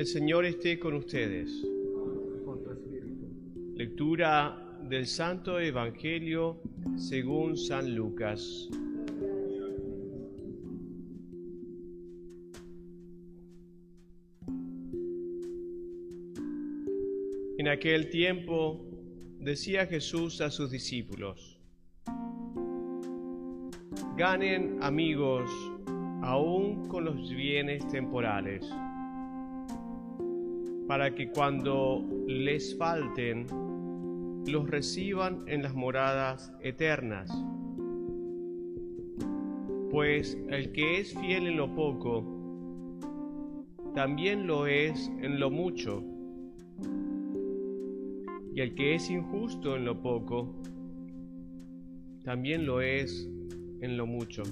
El Señor esté con ustedes. Lectura del Santo Evangelio según San Lucas. En aquel tiempo decía Jesús a sus discípulos, ganen amigos aún con los bienes temporales, para que cuando les falten, los reciban en las moradas eternas. Pues el que es fiel en lo poco, también lo es en lo mucho. Y el que es injusto en lo poco, también lo es en lo mucho.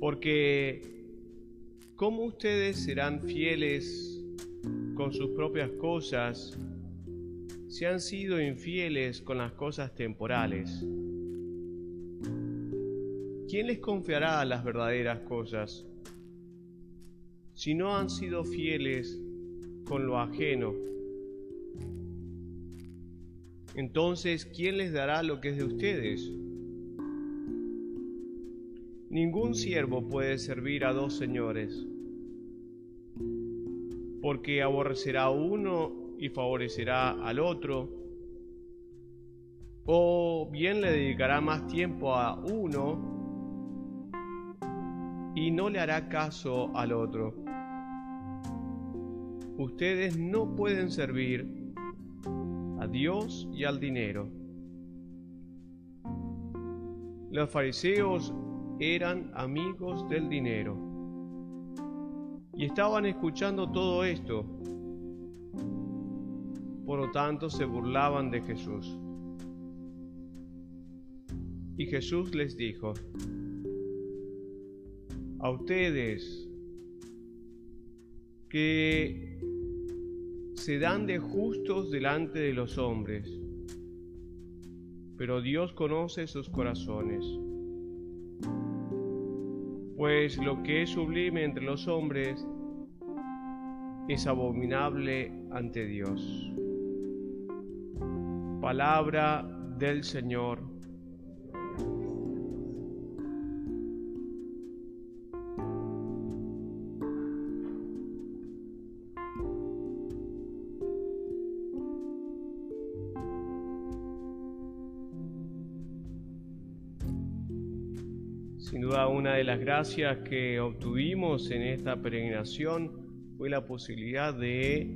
Porque, ¿cómo ustedes serán fieles con sus propias cosas si han sido infieles con las cosas temporales? ¿Quién les confiará las verdaderas cosas si no han sido fieles con lo ajeno? Entonces, ¿quién les dará lo que es de ustedes? Ningún siervo puede servir a dos señores, porque aborrecerá a uno y favorecerá al otro, o bien le dedicará más tiempo a uno y no le hará caso al otro. Ustedes no pueden servir a Dios y al dinero. Los fariseos eran amigos del dinero y estaban escuchando todo esto. Por lo tanto se burlaban de Jesús. Y Jesús les dijo, a ustedes que se dan de justos delante de los hombres, pero Dios conoce sus corazones. Pues lo que es sublime entre los hombres es abominable ante Dios. Palabra del Señor. Sin duda una de las gracias que obtuvimos en esta peregrinación fue la posibilidad de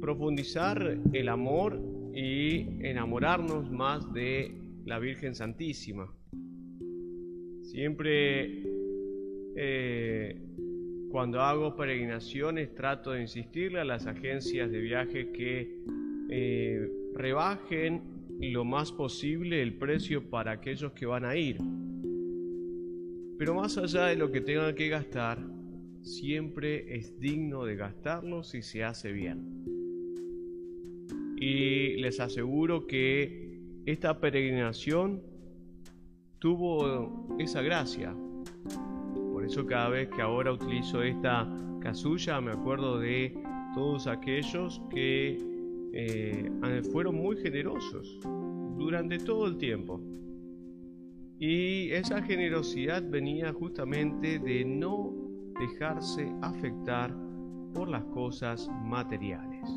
profundizar el amor y enamorarnos más de la Virgen Santísima. Siempre eh, cuando hago peregrinaciones trato de insistirle a las agencias de viaje que eh, rebajen lo más posible el precio para aquellos que van a ir pero más allá de lo que tengan que gastar, siempre es digno de gastarlo si se hace bien. Y les aseguro que esta peregrinación tuvo esa gracia. Por eso cada vez que ahora utilizo esta casulla me acuerdo de todos aquellos que eh, fueron muy generosos durante todo el tiempo. Y esa generosidad venía justamente de no dejarse afectar por las cosas materiales.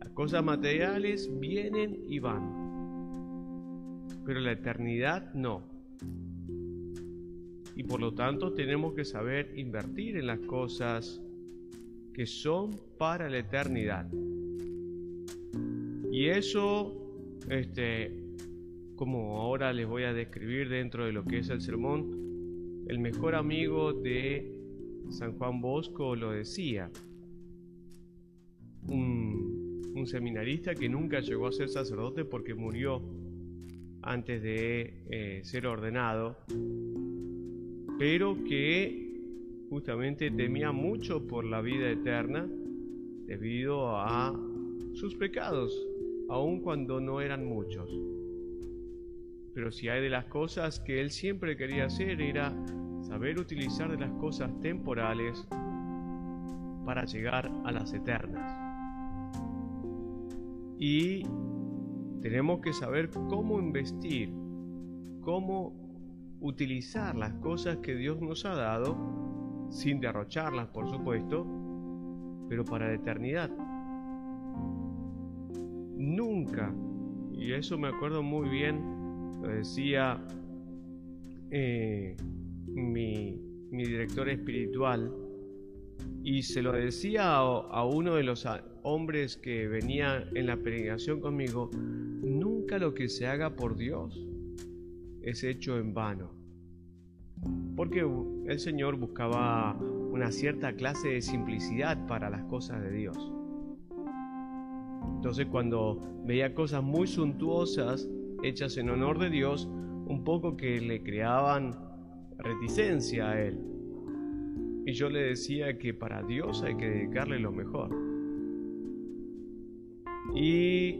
Las cosas materiales vienen y van, pero la eternidad no. Y por lo tanto tenemos que saber invertir en las cosas que son para la eternidad. Y eso este, como ahora les voy a describir dentro de lo que es el sermón, el mejor amigo de San Juan Bosco lo decía. Un, seminarista que nunca llegó a ser sacerdote porque murió antes de eh, ser ordenado, pero que justamente temía mucho por la vida eterna debido a sus pecados, aun cuando no eran muchos. Pero si hay de las cosas que él siempre quería hacer era saber utilizar de las cosas temporales para llegar a las eternas. Y tenemos que saber cómo investir, cómo utilizar las cosas que Dios nos ha dado, sin derrocharlas, por supuesto, pero para la eternidad. Nunca, y eso me acuerdo muy bien, lo decía eh, mi, director espiritual, y se lo decía a, uno de los hombres que venía en la peregrinación conmigo, nunca lo que se haga por Dios es hecho en vano. Porque el Señor buscaba una cierta clase de simplicidad para las cosas de Dios. Entonces cuando veía cosas muy suntuosas hechas en honor de Dios, un poco que le creaban reticencia a Él. Y yo le decía que para Dios hay que dedicarle lo mejor. Y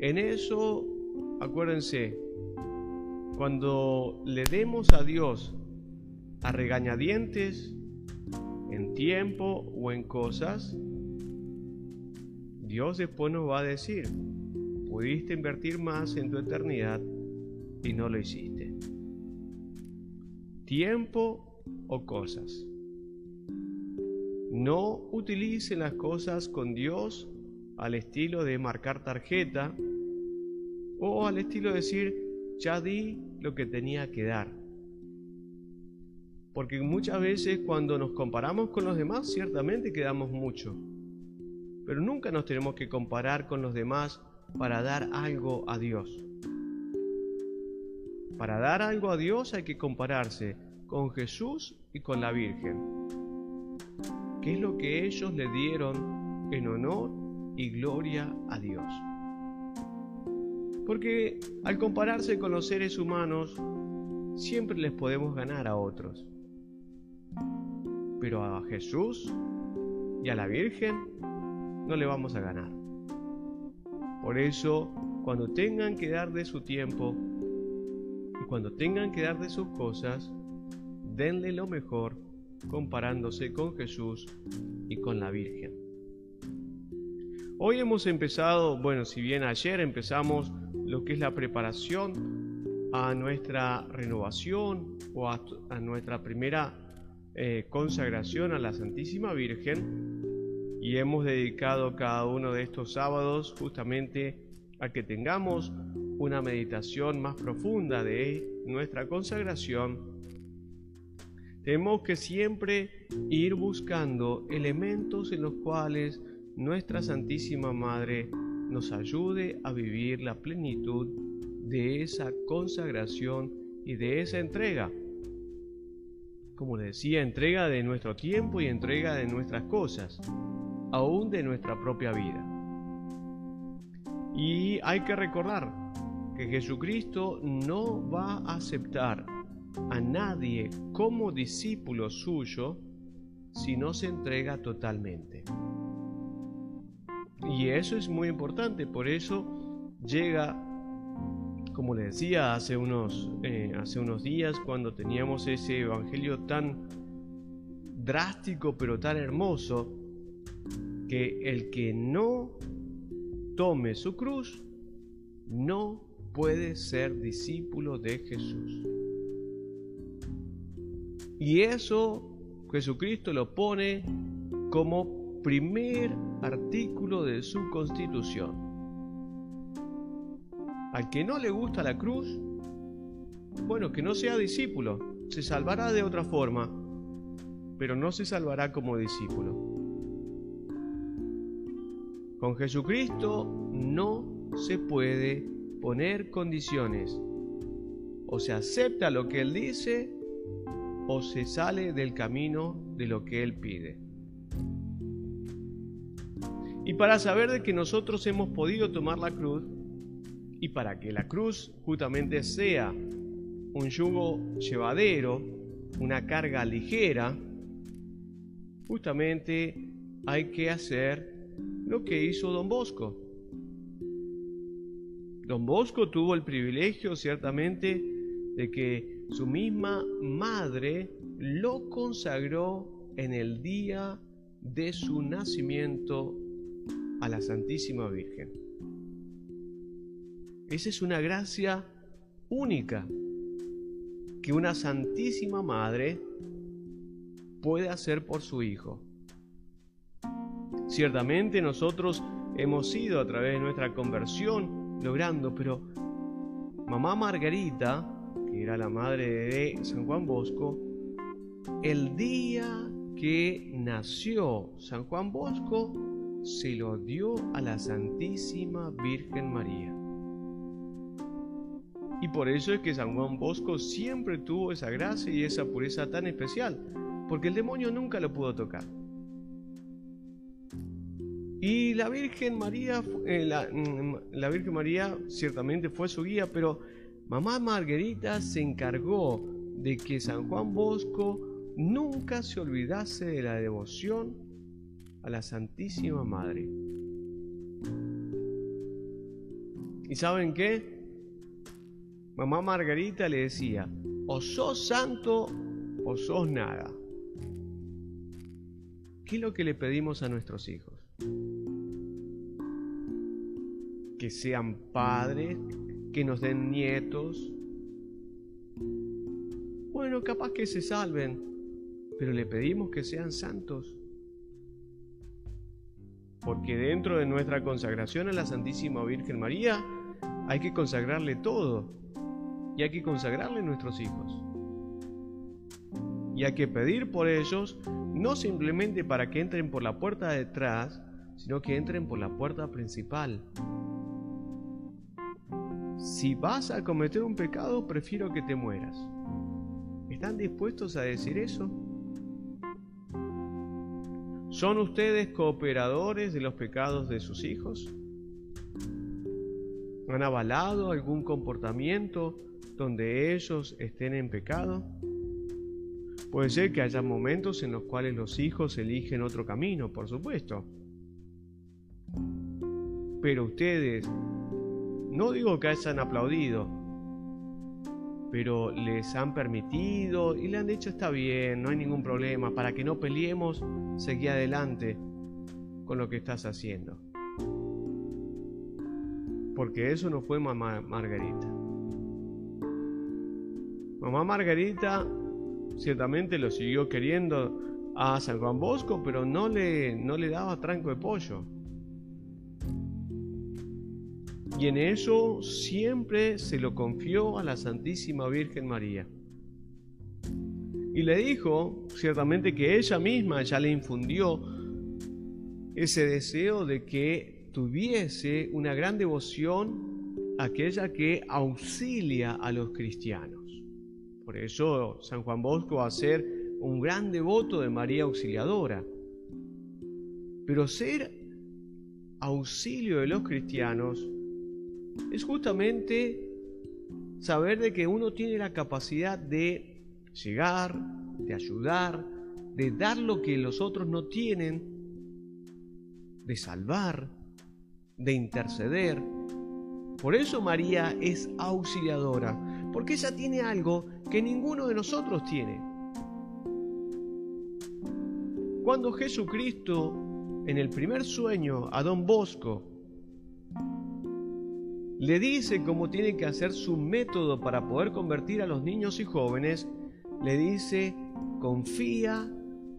en eso, acuérdense, cuando le demos a Dios a regañadientes, en tiempo o en cosas, Dios después nos va a decir, pudiste invertir más en tu eternidad y no lo hiciste. Tiempo o cosas. No utilicen las cosas con Dios al estilo de marcar tarjeta o al estilo de decir, ya di lo que tenía que dar. Porque muchas veces cuando nos comparamos con los demás, ciertamente quedamos mucho pero nunca nos tenemos que comparar con los demás para dar algo a Dios. Para dar algo a Dios hay que compararse con Jesús y con la Virgen. ¿Qué es lo que ellos le dieron en honor y gloria a Dios? Porque al compararse con los seres humanos, siempre les podemos ganar a otros. Pero a Jesús y a la Virgen no le vamos a ganar. Por eso, cuando tengan que dar de su tiempo y cuando tengan que dar de sus cosas, denle lo mejor comparándose con Jesús y con la Virgen. Hoy hemos empezado, bueno, si bien ayer empezamos lo que es la preparación a nuestra renovación o a, nuestra primera eh, consagración a la Santísima Virgen, y hemos dedicado cada uno de estos sábados justamente a que tengamos una meditación más profunda de nuestra consagración. Tenemos que siempre ir buscando elementos en los cuales nuestra Santísima Madre nos ayude a vivir la plenitud de esa consagración y de esa entrega. Como le decía, entrega de nuestro tiempo y entrega de nuestras cosas aún de nuestra propia vida. Y hay que recordar que Jesucristo no va a aceptar a nadie como discípulo suyo si no se entrega totalmente. Y eso es muy importante, por eso llega, como le decía hace unos, eh, hace unos días, cuando teníamos ese evangelio tan drástico pero tan hermoso, que el que no tome su cruz no puede ser discípulo de Jesús. Y eso Jesucristo lo pone como primer artículo de su constitución. Al que no le gusta la cruz, bueno, que no sea discípulo, se salvará de otra forma, pero no se salvará como discípulo. Con Jesucristo no se puede poner condiciones. O se acepta lo que Él dice o se sale del camino de lo que Él pide. Y para saber de que nosotros hemos podido tomar la cruz y para que la cruz justamente sea un yugo llevadero, una carga ligera, justamente hay que hacer lo que hizo don Bosco. Don Bosco tuvo el privilegio, ciertamente, de que su misma madre lo consagró en el día de su nacimiento a la Santísima Virgen. Esa es una gracia única que una Santísima Madre puede hacer por su Hijo. Ciertamente nosotros hemos ido a través de nuestra conversión logrando, pero mamá Margarita, que era la madre de San Juan Bosco, el día que nació San Juan Bosco, se lo dio a la Santísima Virgen María. Y por eso es que San Juan Bosco siempre tuvo esa gracia y esa pureza tan especial, porque el demonio nunca lo pudo tocar. Y la Virgen María, eh, mm, la, Virgen María ciertamente fue su guía, pero mamá Margarita se encargó de que San Juan Bosco nunca se olvidase de la devoción a la Santísima Madre. ¿Y saben qué? Mamá Margarita le decía, o sos santo o sos nada. ¿Qué es lo que le pedimos a nuestros hijos? Que sean padres, que nos den nietos. Bueno, capaz que se salven, pero le pedimos que sean santos. Porque dentro de nuestra consagración a la Santísima Virgen María hay que consagrarle todo. Y hay que consagrarle nuestros hijos. Y hay que pedir por ellos, no simplemente para que entren por la puerta de atrás, sino que entren por la puerta principal. Si vas a cometer un pecado, prefiero que te mueras. ¿Están dispuestos a decir eso? ¿Son ustedes cooperadores de los pecados de sus hijos? ¿Han avalado algún comportamiento donde ellos estén en pecado? Puede ser que haya momentos en los cuales los hijos eligen otro camino, por supuesto. Pero ustedes, no digo que hayan aplaudido, pero les han permitido y le han dicho está bien, no hay ningún problema, para que no peleemos, seguí adelante con lo que estás haciendo. Porque eso no fue mamá Margarita. Mamá Margarita ciertamente lo siguió queriendo a San Juan Bosco, pero no le, no le daba tranco de pollo. Y en eso siempre se lo confió a la Santísima Virgen María. Y le dijo, ciertamente, que ella misma ya le infundió ese deseo de que tuviese una gran devoción aquella que auxilia a los cristianos. Por eso San Juan Bosco va a ser un gran devoto de María Auxiliadora. Pero ser auxilio de los cristianos es justamente saber de que uno tiene la capacidad de llegar, de ayudar, de dar lo que los otros no tienen, de salvar, de interceder. Por eso María es auxiliadora, porque ella tiene algo que ninguno de nosotros tiene. Cuando Jesucristo, en el primer sueño a don Bosco, le dice cómo tiene que hacer su método para poder convertir a los niños y jóvenes, le dice, confía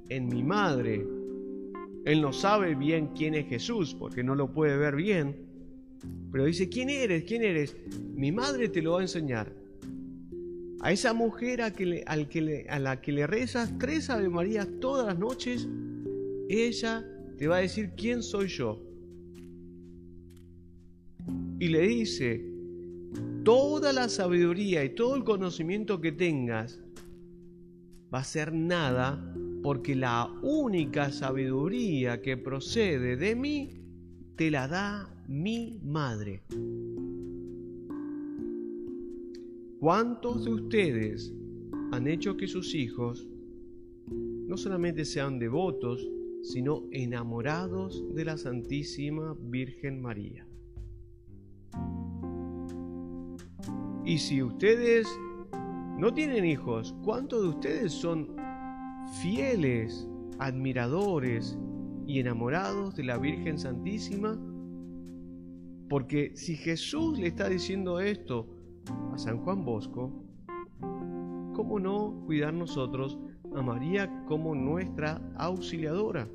en mi madre. Él no sabe bien quién es Jesús porque no lo puede ver bien, pero dice, ¿quién eres? ¿quién eres? Mi madre te lo va a enseñar. A esa mujer a, la que le rezas tres Ave Marías todas las noches, ella te va a decir quién soy yo y le dice, toda la sabiduría y todo el conocimiento que tengas va a ser nada porque la única sabiduría que procede de mí te la da mi madre. ¿Cuántos de ustedes han hecho que sus hijos no solamente sean devotos, sino enamorados de la Santísima Virgen María? Y si ustedes no tienen hijos, ¿cuántos de ustedes son fieles, admiradores y enamorados de la Virgen Santísima? Porque si Jesús le está diciendo esto a San Juan Bosco, ¿cómo no cuidar nosotros a María como nuestra auxiliadora?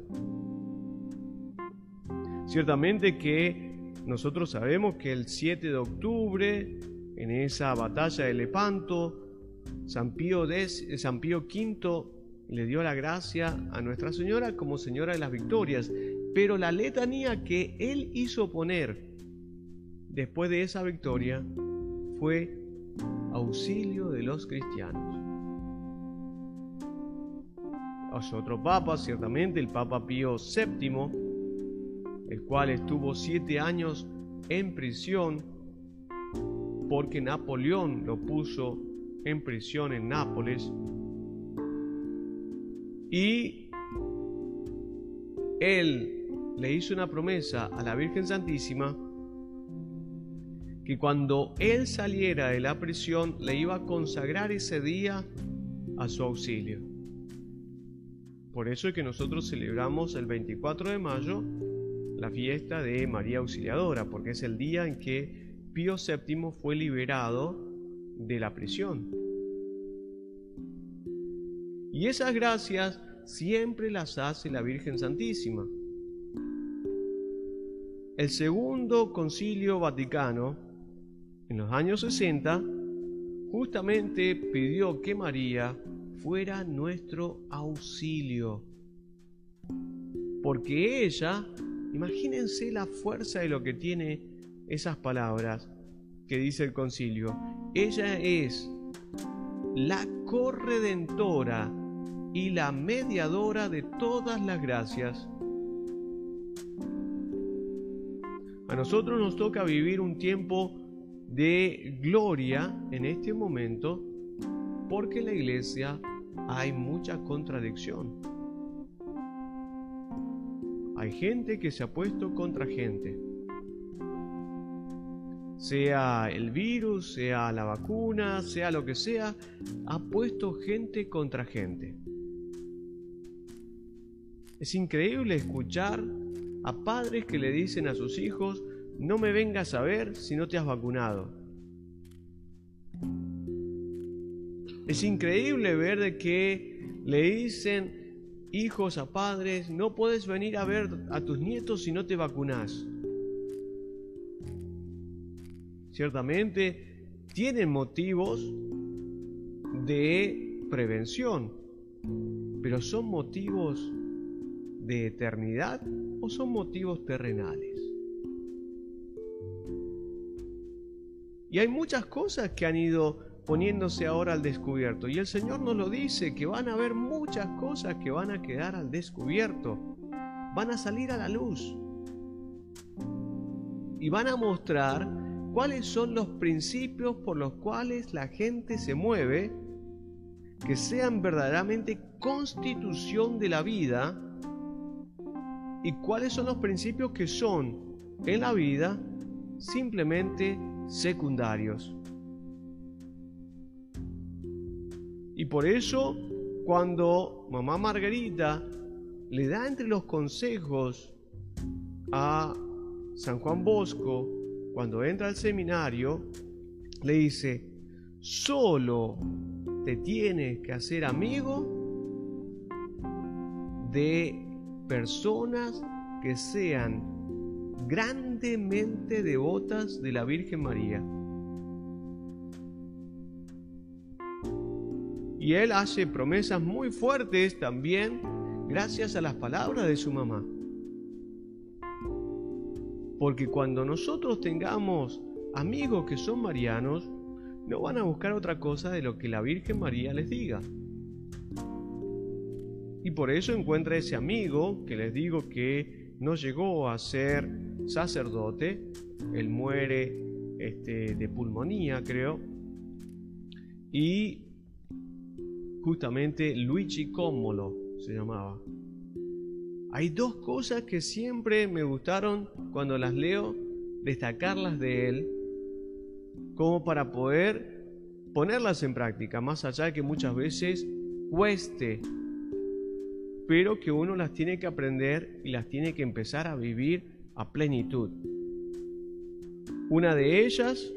Ciertamente que nosotros sabemos que el 7 de octubre, en esa batalla de Lepanto, San Pío, V le dio la gracia a Nuestra Señora como Señora de las Victorias, pero la letanía que él hizo poner después de esa victoria fue auxilio de los cristianos. Otro papa, ciertamente el Papa Pío VII, el cual estuvo siete años en prisión porque Napoleón lo puso en prisión en Nápoles y él le hizo una promesa a la Virgen Santísima que cuando él saliera de la prisión le iba a consagrar ese día a su auxilio. Por eso es que nosotros celebramos el 24 de mayo la fiesta de María Auxiliadora, porque es el día en que Pío VII fue liberado de la prisión. Y esas gracias siempre las hace la Virgen Santísima. El segundo concilio vaticano en los años 60, justamente pidió que María fuera nuestro auxilio. Porque ella, imagínense la fuerza de lo que tiene esas palabras que dice el concilio, ella es la corredentora y la mediadora de todas las gracias. A nosotros nos toca vivir un tiempo de gloria en este momento porque en la iglesia hay mucha contradicción. Hay gente que se ha puesto contra gente. Sea el virus, sea la vacuna, sea lo que sea, ha puesto gente contra gente. Es increíble escuchar a padres que le dicen a sus hijos, no me vengas a ver si no te has vacunado. Es increíble ver de que le dicen hijos a padres, no puedes venir a ver a tus nietos si no te vacunas. Ciertamente tienen motivos de prevención, pero son motivos de eternidad o son motivos terrenales. Y hay muchas cosas que han ido poniéndose ahora al descubierto. Y el Señor nos lo dice, que van a haber muchas cosas que van a quedar al descubierto. Van a salir a la luz. Y van a mostrar cuáles son los principios por los cuales la gente se mueve, que sean verdaderamente constitución de la vida, y cuáles son los principios que son en la vida simplemente secundarios. Y por eso, cuando mamá Margarita le da entre los consejos a San Juan Bosco, cuando entra al seminario, le dice, solo te tienes que hacer amigo de personas que sean grandemente devotas de la Virgen María. Y él hace promesas muy fuertes también gracias a las palabras de su mamá. Porque cuando nosotros tengamos amigos que son marianos, no van a buscar otra cosa de lo que la Virgen María les diga. Y por eso encuentra ese amigo que les digo que no llegó a ser sacerdote, él muere este, de pulmonía, creo, y justamente Luigi Cómolo se llamaba. Hay dos cosas que siempre me gustaron cuando las leo, destacarlas de él, como para poder ponerlas en práctica, más allá de que muchas veces cueste, pero que uno las tiene que aprender y las tiene que empezar a vivir a plenitud. Una de ellas,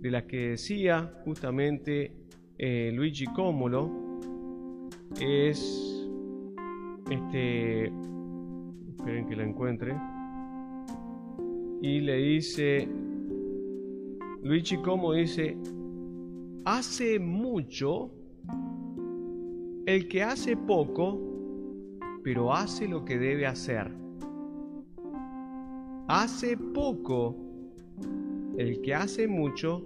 de las que decía justamente eh, Luigi Cómolo, es este esperen que la encuentre. Y le dice Luigi Como dice hace mucho el que hace poco pero hace lo que debe hacer. Hace poco el que hace mucho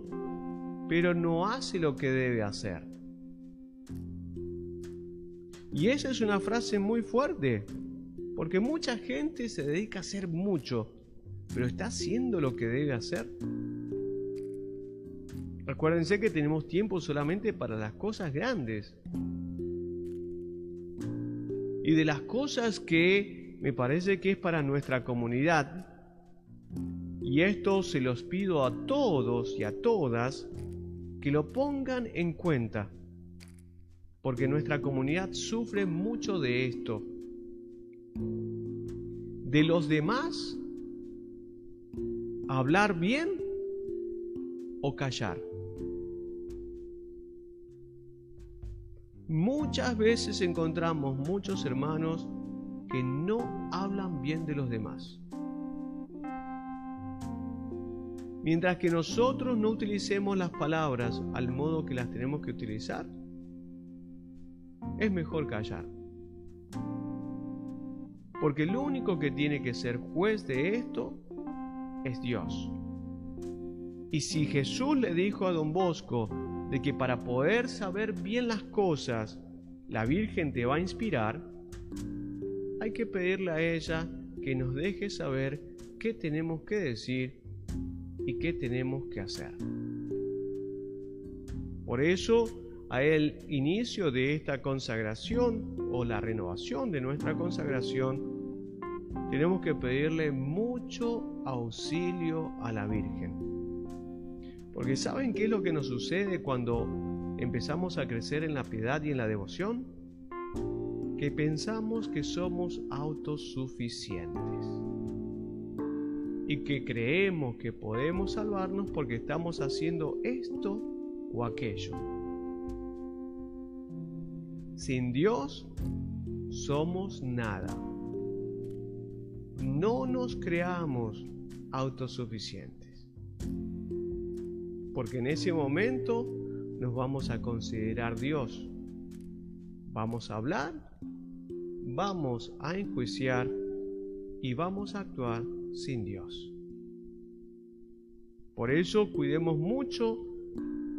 pero no hace lo que debe hacer y esa es una frase muy fuerte, porque mucha gente se dedica a hacer mucho, pero ¿está haciendo lo que debe hacer? Recuérdense que tenemos tiempo solamente para las cosas grandes. Y de las cosas que me parece que es para nuestra comunidad, y esto se los pido a todos y a todas, que lo pongan en cuenta porque nuestra comunidad sufre mucho de esto. De los demás, hablar bien o callar. Muchas veces encontramos muchos hermanos que no hablan bien de los demás. Mientras que nosotros no utilicemos las palabras al modo que las tenemos que utilizar, es mejor callar. Porque el único que tiene que ser juez de esto es Dios. Y si Jesús le dijo a don Bosco de que para poder saber bien las cosas, la Virgen te va a inspirar, hay que pedirle a ella que nos deje saber qué tenemos que decir y qué tenemos que hacer. Por eso a el inicio de esta consagración o la renovación de nuestra consagración, tenemos que pedirle mucho auxilio a la Virgen. Porque ¿saben qué es lo que nos sucede cuando empezamos a crecer en la piedad y en la devoción? Que pensamos que somos autosuficientes y que creemos que podemos salvarnos porque estamos haciendo esto o aquello. Sin Dios somos nada. No nos creamos autosuficientes. Porque en ese momento nos vamos a considerar Dios. Vamos a hablar, vamos a enjuiciar y vamos a actuar sin Dios. Por eso cuidemos mucho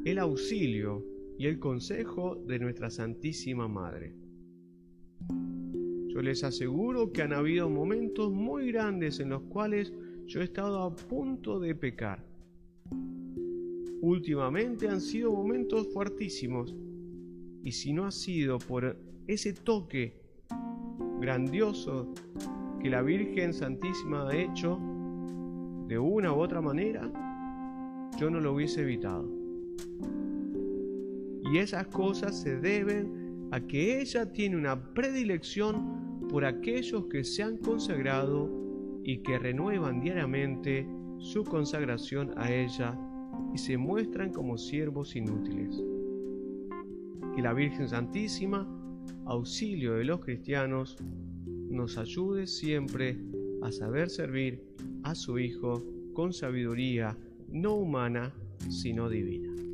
el auxilio y el consejo de nuestra Santísima Madre. Yo les aseguro que han habido momentos muy grandes en los cuales yo he estado a punto de pecar. Últimamente han sido momentos fuertísimos y si no ha sido por ese toque grandioso que la Virgen Santísima ha hecho de una u otra manera, yo no lo hubiese evitado. Y esas cosas se deben a que ella tiene una predilección por aquellos que se han consagrado y que renuevan diariamente su consagración a ella y se muestran como siervos inútiles. Que la Virgen Santísima, auxilio de los cristianos, nos ayude siempre a saber servir a su Hijo con sabiduría no humana, sino divina.